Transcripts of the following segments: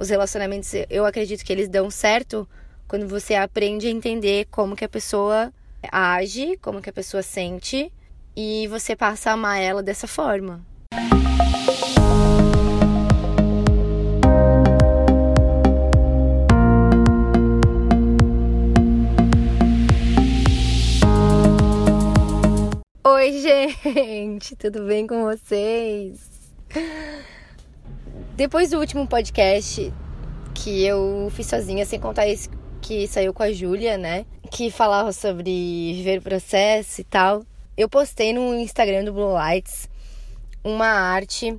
os relacionamentos, eu acredito que eles dão certo quando você aprende a entender como que a pessoa age, como que a pessoa sente e você passa a amar ela dessa forma. Oi, gente, tudo bem com vocês? Depois do último podcast que eu fiz sozinha, sem contar esse que saiu com a Júlia, né? Que falava sobre viver o processo e tal. Eu postei no Instagram do Blue Lights uma arte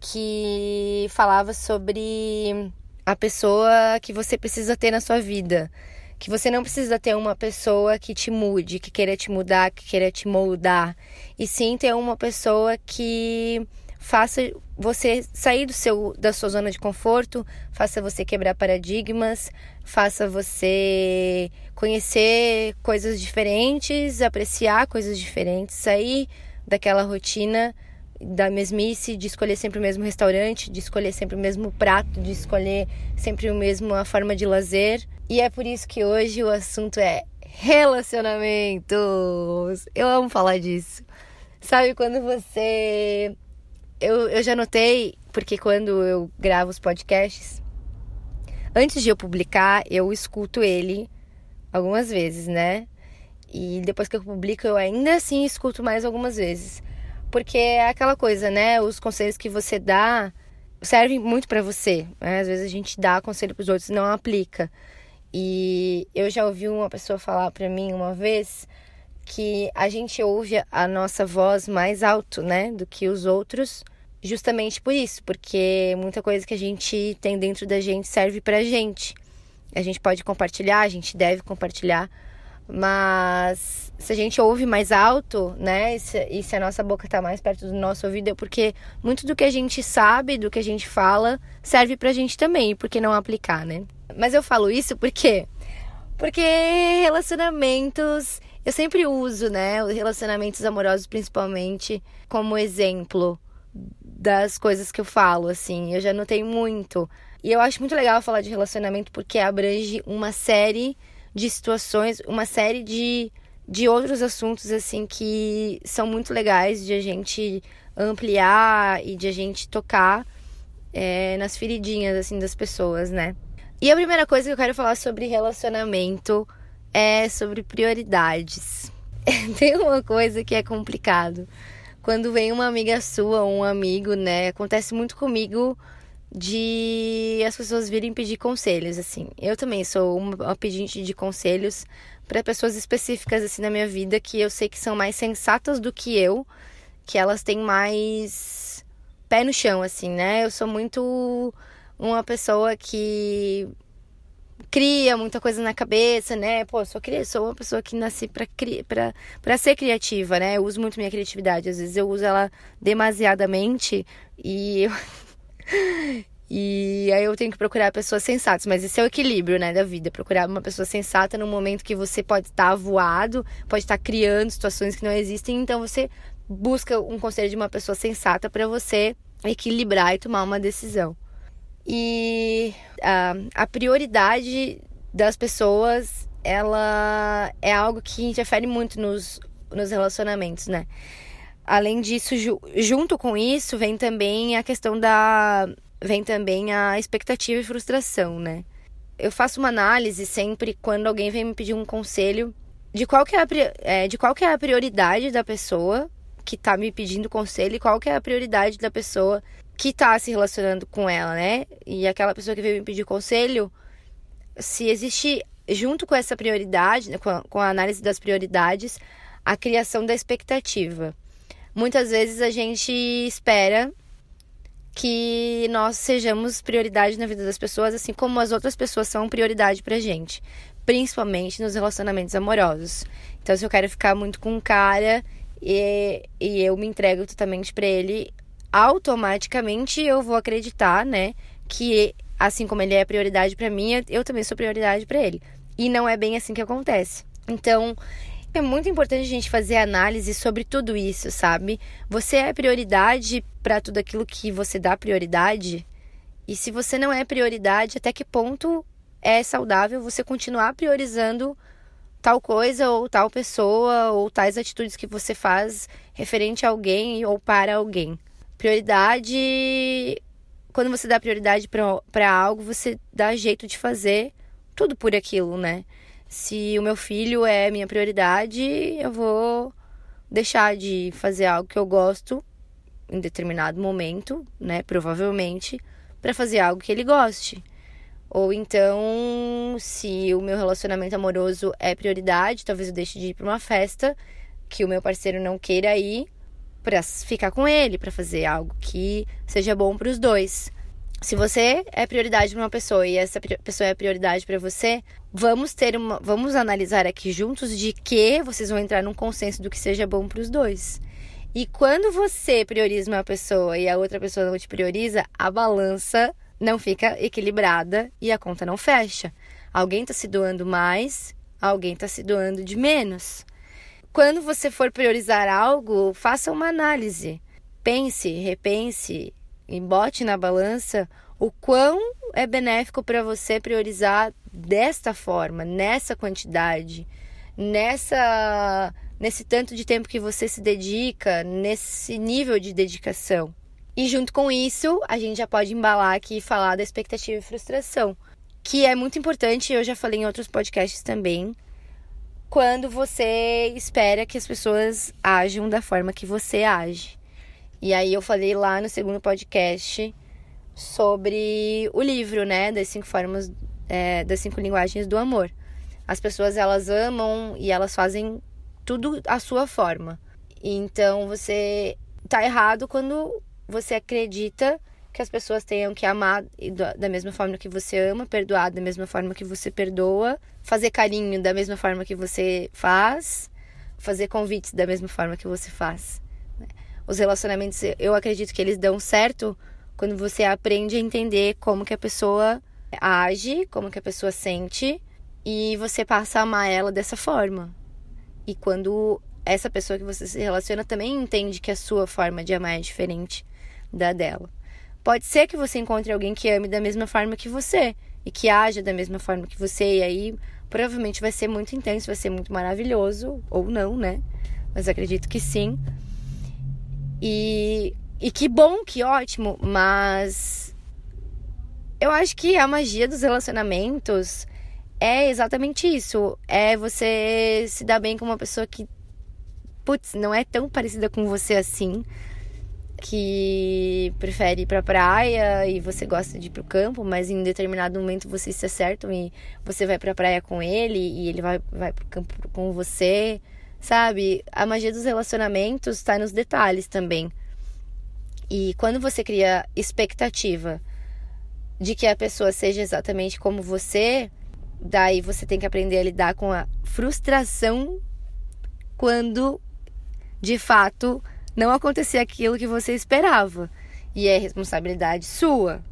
que falava sobre a pessoa que você precisa ter na sua vida. Que você não precisa ter uma pessoa que te mude, que queira te mudar, que queira te moldar. E sim ter uma pessoa que faça você sair do seu da sua zona de conforto, faça você quebrar paradigmas, faça você conhecer coisas diferentes, apreciar coisas diferentes, sair daquela rotina da mesmice, de escolher sempre o mesmo restaurante, de escolher sempre o mesmo prato, de escolher sempre o mesmo a forma de lazer. E é por isso que hoje o assunto é relacionamentos. Eu amo falar disso. Sabe quando você eu, eu já notei, porque quando eu gravo os podcasts, antes de eu publicar, eu escuto ele algumas vezes, né? E depois que eu publico, eu ainda assim escuto mais algumas vezes. Porque é aquela coisa, né? Os conselhos que você dá servem muito para você. Né? Às vezes a gente dá conselho para os outros e não aplica. E eu já ouvi uma pessoa falar para mim uma vez que a gente ouve a nossa voz mais alto, né, do que os outros, justamente por isso, porque muita coisa que a gente tem dentro da gente serve pra gente. A gente pode compartilhar, a gente deve compartilhar, mas se a gente ouve mais alto, né, e se, e se a nossa boca tá mais perto do nosso ouvido, é porque muito do que a gente sabe, do que a gente fala, serve pra gente também, por que não aplicar, né? Mas eu falo isso porque porque relacionamentos, eu sempre uso, né, os relacionamentos amorosos principalmente como exemplo das coisas que eu falo, assim. Eu já notei muito. E eu acho muito legal falar de relacionamento porque abrange uma série de situações, uma série de, de outros assuntos, assim, que são muito legais de a gente ampliar e de a gente tocar é, nas feridinhas, assim, das pessoas, né? E a primeira coisa que eu quero falar sobre relacionamento é sobre prioridades. Tem uma coisa que é complicado quando vem uma amiga sua, um amigo, né? Acontece muito comigo de as pessoas virem pedir conselhos, assim. Eu também sou uma pedinte de conselhos para pessoas específicas assim na minha vida que eu sei que são mais sensatas do que eu, que elas têm mais pé no chão, assim, né? Eu sou muito uma pessoa que cria muita coisa na cabeça, né? Pô, sou, sou uma pessoa que nasci pra, pra, pra ser criativa, né? Eu uso muito minha criatividade. Às vezes eu uso ela demasiadamente e. E aí eu tenho que procurar pessoas sensatas, mas esse é o equilíbrio, né, da vida. Procurar uma pessoa sensata no momento que você pode estar voado, pode estar criando situações que não existem, então você busca um conselho de uma pessoa sensata para você equilibrar e tomar uma decisão. E a, a prioridade das pessoas, ela é algo que interfere muito nos, nos relacionamentos, né? Além disso, ju, junto com isso, vem também a questão da. vem também a expectativa e frustração, né? Eu faço uma análise sempre quando alguém vem me pedir um conselho de qual que é a, é, de qual que é a prioridade da pessoa que tá me pedindo conselho e qual que é a prioridade da pessoa que tá se relacionando com ela, né? E aquela pessoa que veio me pedir conselho, se existe, junto com essa prioridade, né, com a, com a análise das prioridades, a criação da expectativa. Muitas vezes a gente espera que nós sejamos prioridade na vida das pessoas, assim como as outras pessoas são prioridade pra gente, principalmente nos relacionamentos amorosos. Então, se eu quero ficar muito com um cara e, e eu me entrego totalmente para ele, automaticamente eu vou acreditar, né, que assim como ele é prioridade para mim, eu também sou prioridade para ele. E não é bem assim que acontece. Então, é muito importante a gente fazer análise sobre tudo isso, sabe? Você é prioridade para tudo aquilo que você dá prioridade? E se você não é prioridade, até que ponto é saudável você continuar priorizando tal coisa ou tal pessoa ou tais atitudes que você faz referente a alguém ou para alguém. Prioridade. Quando você dá prioridade para algo, você dá jeito de fazer tudo por aquilo, né? Se o meu filho é minha prioridade, eu vou deixar de fazer algo que eu gosto em determinado momento, né? Provavelmente, para fazer algo que ele goste. Ou então, se o meu relacionamento amoroso é prioridade, talvez eu deixe de ir para uma festa que o meu parceiro não queira ir para ficar com ele, para fazer algo que seja bom para os dois. Se você é prioridade para uma pessoa e essa pessoa é prioridade para você, vamos ter uma, vamos analisar aqui juntos de que vocês vão entrar num consenso do que seja bom para os dois. E quando você prioriza uma pessoa e a outra pessoa não te prioriza, a balança não fica equilibrada e a conta não fecha. Alguém está se doando mais, alguém está se doando de menos. Quando você for priorizar algo, faça uma análise. Pense, repense e bote na balança o quão é benéfico para você priorizar desta forma, nessa quantidade, nessa nesse tanto de tempo que você se dedica, nesse nível de dedicação. E junto com isso, a gente já pode embalar aqui e falar da expectativa e frustração, que é muito importante, eu já falei em outros podcasts também, quando você espera que as pessoas ajam da forma que você age. E aí eu falei lá no segundo podcast sobre o livro, né, das cinco formas, é, das cinco linguagens do amor. As pessoas elas amam e elas fazem tudo à sua forma. Então você tá errado quando você acredita que as pessoas tenham que amar da mesma forma que você ama, perdoar da mesma forma que você perdoa, fazer carinho da mesma forma que você faz, fazer convites da mesma forma que você faz. Né? Os relacionamentos, eu acredito que eles dão certo quando você aprende a entender como que a pessoa age, como que a pessoa sente e você passa a amar ela dessa forma. E quando essa pessoa que você se relaciona também entende que a sua forma de amar é diferente da dela. Pode ser que você encontre alguém que ame da mesma forma que você e que haja da mesma forma que você, e aí provavelmente vai ser muito intenso, vai ser muito maravilhoso, ou não, né? Mas acredito que sim. E, e que bom, que ótimo, mas eu acho que a magia dos relacionamentos é exatamente isso. É você se dar bem com uma pessoa que, putz, não é tão parecida com você assim que prefere ir pra praia e você gosta de ir pro campo, mas em determinado momento vocês se acertam e você vai pra praia com ele e ele vai, vai pro campo com você, sabe? A magia dos relacionamentos está nos detalhes também. E quando você cria expectativa de que a pessoa seja exatamente como você, daí você tem que aprender a lidar com a frustração quando de fato não acontecer aquilo que você esperava. E é responsabilidade sua.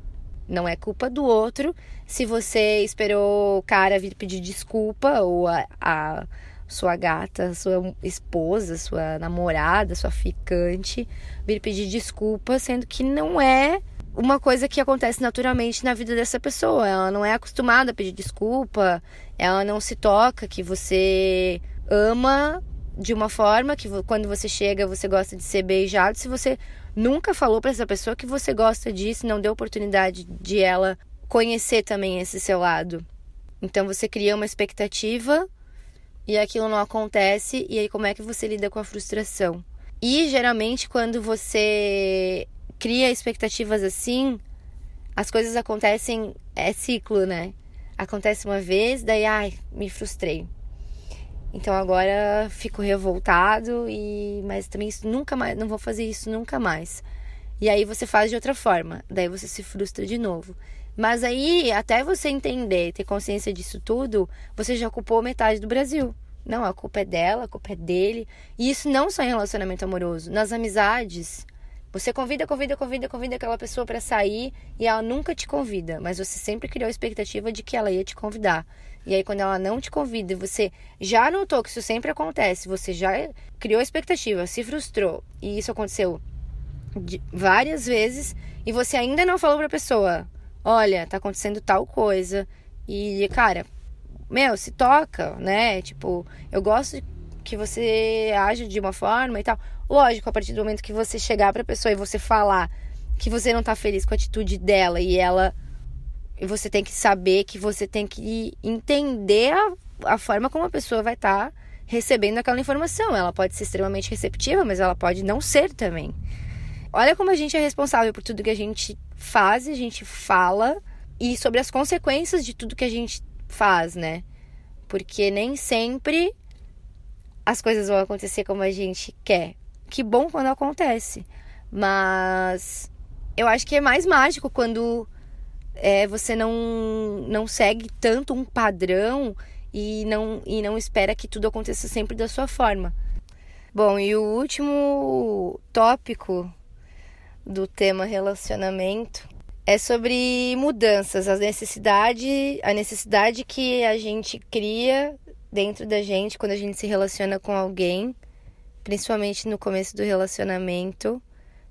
Não é culpa do outro se você esperou o cara vir pedir desculpa ou a, a sua gata, sua esposa, sua namorada, sua ficante vir pedir desculpa, sendo que não é uma coisa que acontece naturalmente na vida dessa pessoa. Ela não é acostumada a pedir desculpa, ela não se toca que você ama de uma forma que quando você chega você gosta de ser beijado, se você nunca falou para essa pessoa que você gosta disso, não deu oportunidade de ela conhecer também esse seu lado. Então você cria uma expectativa e aquilo não acontece, e aí como é que você lida com a frustração? E geralmente quando você cria expectativas assim, as coisas acontecem, é ciclo, né? Acontece uma vez, daí, ai, me frustrei. Então agora fico revoltado e mas também isso nunca mais, não vou fazer isso nunca mais. E aí você faz de outra forma, daí você se frustra de novo. Mas aí, até você entender, ter consciência disso tudo, você já ocupou metade do Brasil. Não, a culpa é dela, a culpa é dele. E isso não só em relacionamento amoroso, nas amizades. Você convida, convida, convida, convida aquela pessoa para sair e ela nunca te convida, mas você sempre criou a expectativa de que ela ia te convidar. E aí, quando ela não te convida e você já notou que isso sempre acontece, você já criou expectativa, se frustrou, e isso aconteceu várias vezes, e você ainda não falou pra pessoa: olha, tá acontecendo tal coisa. E, cara, meu, se toca, né? Tipo, eu gosto que você age de uma forma e tal. Lógico, a partir do momento que você chegar pra pessoa e você falar que você não tá feliz com a atitude dela e ela. E você tem que saber que você tem que entender a, a forma como a pessoa vai estar tá recebendo aquela informação. Ela pode ser extremamente receptiva, mas ela pode não ser também. Olha como a gente é responsável por tudo que a gente faz, a gente fala e sobre as consequências de tudo que a gente faz, né? Porque nem sempre as coisas vão acontecer como a gente quer. Que bom quando acontece. Mas eu acho que é mais mágico quando é, você não, não segue tanto um padrão e não, e não espera que tudo aconteça sempre da sua forma. Bom, e o último tópico do tema relacionamento é sobre mudanças, a necessidade, a necessidade que a gente cria dentro da gente quando a gente se relaciona com alguém, principalmente no começo do relacionamento,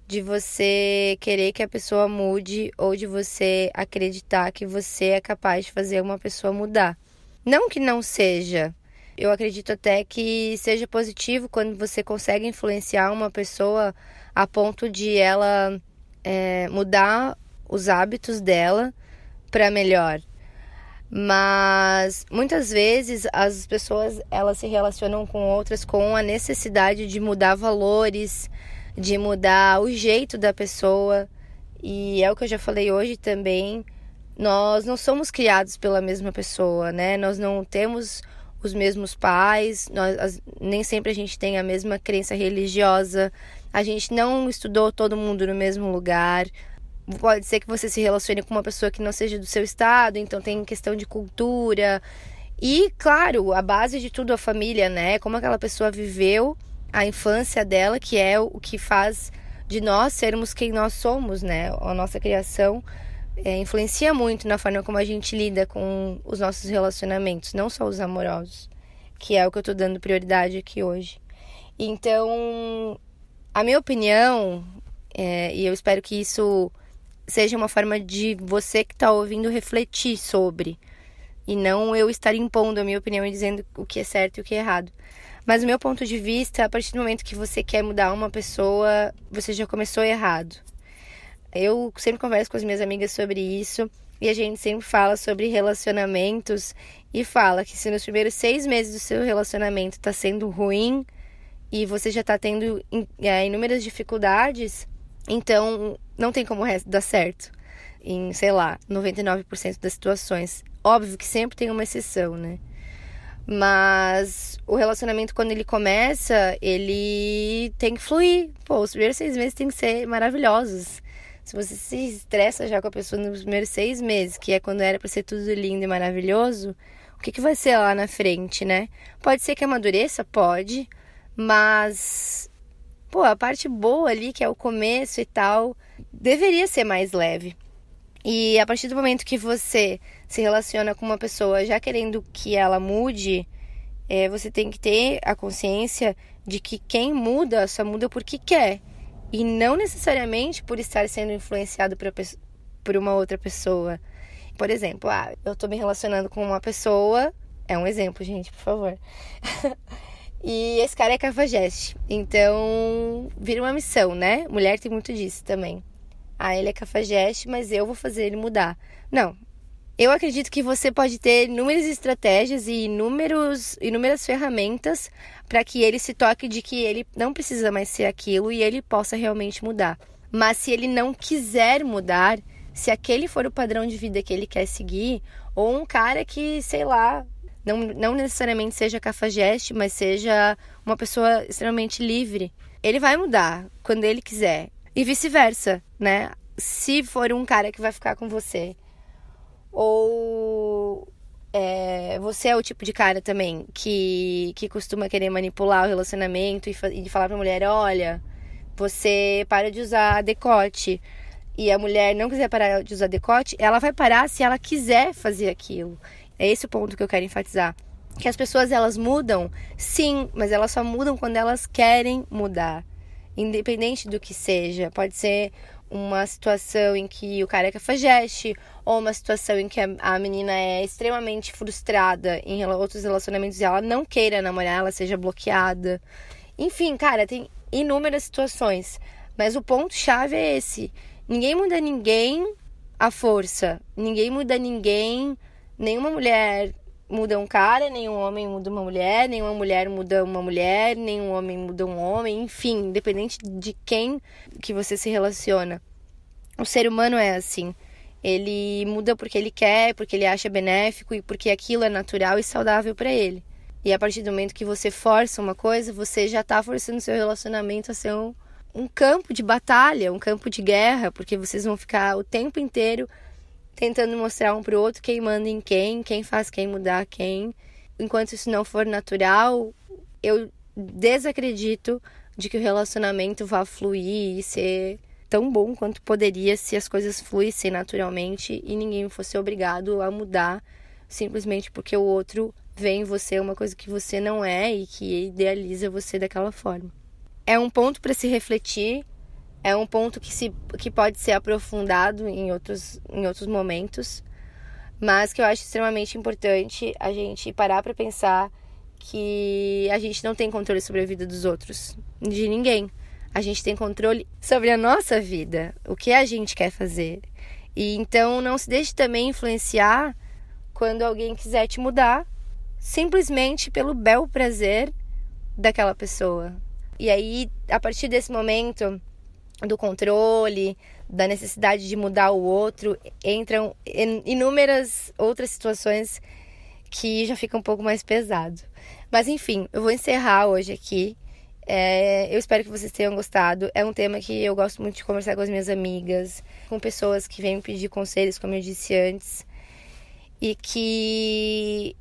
de você querer que a pessoa mude ou de você acreditar que você é capaz de fazer uma pessoa mudar. Não que não seja. Eu acredito até que seja positivo quando você consegue influenciar uma pessoa a ponto de ela é, mudar os hábitos dela para melhor. Mas muitas vezes as pessoas elas se relacionam com outras com a necessidade de mudar valores, de mudar o jeito da pessoa. E é o que eu já falei hoje também. Nós não somos criados pela mesma pessoa, né? Nós não temos os mesmos pais, nós, nem sempre a gente tem a mesma crença religiosa, a gente não estudou todo mundo no mesmo lugar, pode ser que você se relacione com uma pessoa que não seja do seu estado, então tem questão de cultura. E, claro, a base de tudo a família, né? Como aquela pessoa viveu a infância dela, que é o que faz de nós sermos quem nós somos, né? A nossa criação é, influencia muito na forma como a gente lida com os nossos relacionamentos, não só os amorosos, que é o que eu tô dando prioridade aqui hoje. Então, a minha opinião, é, e eu espero que isso seja uma forma de você que está ouvindo refletir sobre. E não eu estar impondo a minha opinião e dizendo o que é certo e o que é errado. Mas o meu ponto de vista, a partir do momento que você quer mudar uma pessoa, você já começou errado. Eu sempre converso com as minhas amigas sobre isso e a gente sempre fala sobre relacionamentos e fala que se nos primeiros seis meses do seu relacionamento está sendo ruim e você já está tendo é, inúmeras dificuldades, então, não tem como dar certo em, sei lá, 99% das situações. Óbvio que sempre tem uma exceção, né? Mas o relacionamento, quando ele começa, ele tem que fluir. Pô, os primeiros seis meses tem que ser maravilhosos. Se você se estressa já com a pessoa nos primeiros seis meses, que é quando era para ser tudo lindo e maravilhoso, o que, que vai ser lá na frente, né? Pode ser que amadureça? Pode. Mas pô, a parte boa ali, que é o começo e tal, deveria ser mais leve. E a partir do momento que você se relaciona com uma pessoa já querendo que ela mude, é, você tem que ter a consciência de que quem muda só muda porque quer. E não necessariamente por estar sendo influenciado por, uma outra pessoa. Por exemplo, ah, eu tô me relacionando com uma pessoa. É um exemplo, gente, por favor. E esse cara é cafajeste. Então, vira uma missão, né? Mulher tem muito disso também. Ah, ele é cafajeste, mas eu vou fazer ele mudar. Não. Eu acredito que você pode ter inúmeras estratégias e inúmeros, inúmeras ferramentas para que ele se toque de que ele não precisa mais ser aquilo e ele possa realmente mudar. Mas se ele não quiser mudar, se aquele for o padrão de vida que ele quer seguir, ou um cara que, sei lá, não, não necessariamente seja cafajeste, mas seja uma pessoa extremamente livre. Ele vai mudar quando ele quiser. E vice-versa, né? Se for um cara que vai ficar com você. Ou é, você é o tipo de cara também que, que costuma querer manipular o relacionamento e, e falar pra mulher: olha, você para de usar decote. E a mulher não quiser parar de usar decote, ela vai parar se ela quiser fazer aquilo. É esse o ponto que eu quero enfatizar. Que as pessoas elas mudam, sim, mas elas só mudam quando elas querem mudar. Independente do que seja. Pode ser uma situação em que o cara é cafajeste, ou uma situação em que a, menina é extremamente frustrada em outros relacionamentos e ela não queira namorar, ela seja bloqueada. Enfim, cara, tem inúmeras situações. Mas o ponto-chave é esse. Ninguém muda ninguém à força. Ninguém muda ninguém. Nenhuma mulher muda um cara, nenhum homem muda uma mulher, nenhuma mulher muda uma mulher, nenhum homem muda um homem, enfim, independente de quem que você se relaciona. O ser humano é assim. Ele muda porque ele quer, porque ele acha benéfico e porque aquilo é natural e saudável para ele. E a partir do momento que você força uma coisa, você já está forçando seu relacionamento a ser um, um campo de batalha, um campo de guerra, porque vocês vão ficar o tempo inteiro tentando mostrar um pro outro quem manda em quem, quem faz quem mudar quem. Enquanto isso não for natural, eu desacredito de que o relacionamento vá fluir e ser tão bom quanto poderia se as coisas fluíssem naturalmente e ninguém fosse obrigado a mudar simplesmente porque o outro vê em você uma coisa que você não é e que idealiza você daquela forma. É um ponto para se refletir é um ponto que, se, que pode ser aprofundado em outros, em outros momentos, mas que eu acho extremamente importante a gente parar para pensar que a gente não tem controle sobre a vida dos outros, de ninguém. A gente tem controle sobre a nossa vida, o que a gente quer fazer. E então não se deixe também influenciar quando alguém quiser te mudar, simplesmente pelo bel prazer daquela pessoa. E aí, a partir desse momento, do controle, da necessidade de mudar o outro, entram inúmeras outras situações que já fica um pouco mais pesado. Mas enfim, eu vou encerrar hoje aqui. É, eu espero que vocês tenham gostado. É um tema que eu gosto muito de conversar com as minhas amigas, com pessoas que vêm me pedir conselhos, como eu disse antes, e que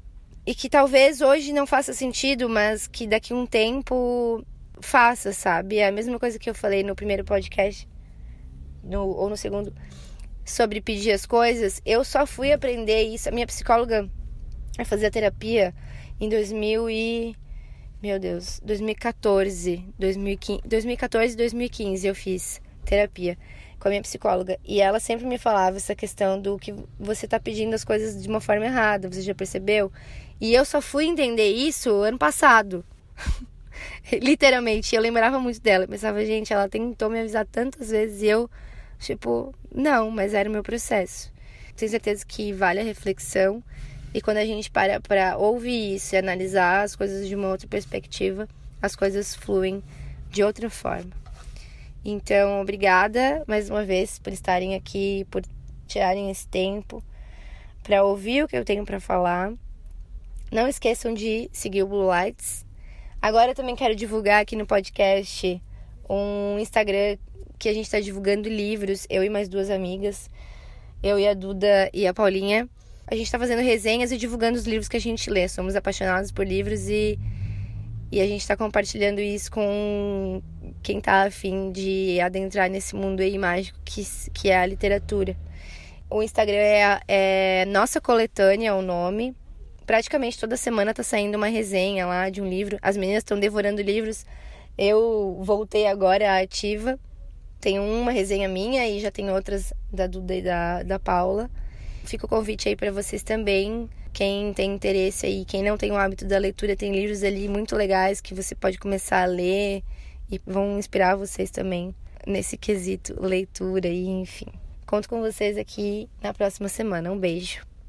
e que talvez hoje não faça sentido, mas que daqui a um tempo faça, sabe? É a mesma coisa que eu falei no primeiro podcast, no, ou no segundo, sobre pedir as coisas. Eu só fui aprender isso. A minha psicóloga vai fazer a terapia em 2000 e... Meu Deus, 2014, 2015, 2014 2015 eu fiz terapia com a minha psicóloga. E ela sempre me falava essa questão do que você tá pedindo as coisas de uma forma errada, você já percebeu? E eu só fui entender isso ano passado. Literalmente, eu lembrava muito dela. Eu pensava, gente, ela tentou me avisar tantas vezes e eu, tipo, não, mas era o meu processo. Tenho certeza que vale a reflexão. E quando a gente para para ouvir isso e analisar as coisas de uma outra perspectiva, as coisas fluem de outra forma. Então, obrigada mais uma vez por estarem aqui, por tirarem esse tempo para ouvir o que eu tenho para falar. Não esqueçam de seguir o Blue Lights Agora eu também quero divulgar aqui no podcast um Instagram que a gente está divulgando livros, eu e mais duas amigas, eu e a Duda e a Paulinha. A gente está fazendo resenhas e divulgando os livros que a gente lê. Somos apaixonados por livros e, e a gente está compartilhando isso com quem está afim de adentrar nesse mundo aí mágico que, que é a literatura. O Instagram é, é Nossa Coletânea, é o nome praticamente toda semana tá saindo uma resenha lá de um livro. As meninas estão devorando livros. Eu voltei agora à ativa. Tem uma resenha minha e já tem outras da Duda e da, da Paula. Fica o convite aí para vocês também. Quem tem interesse aí, quem não tem o hábito da leitura, tem livros ali muito legais que você pode começar a ler e vão inspirar vocês também nesse quesito leitura e enfim. Conto com vocês aqui na próxima semana. Um beijo.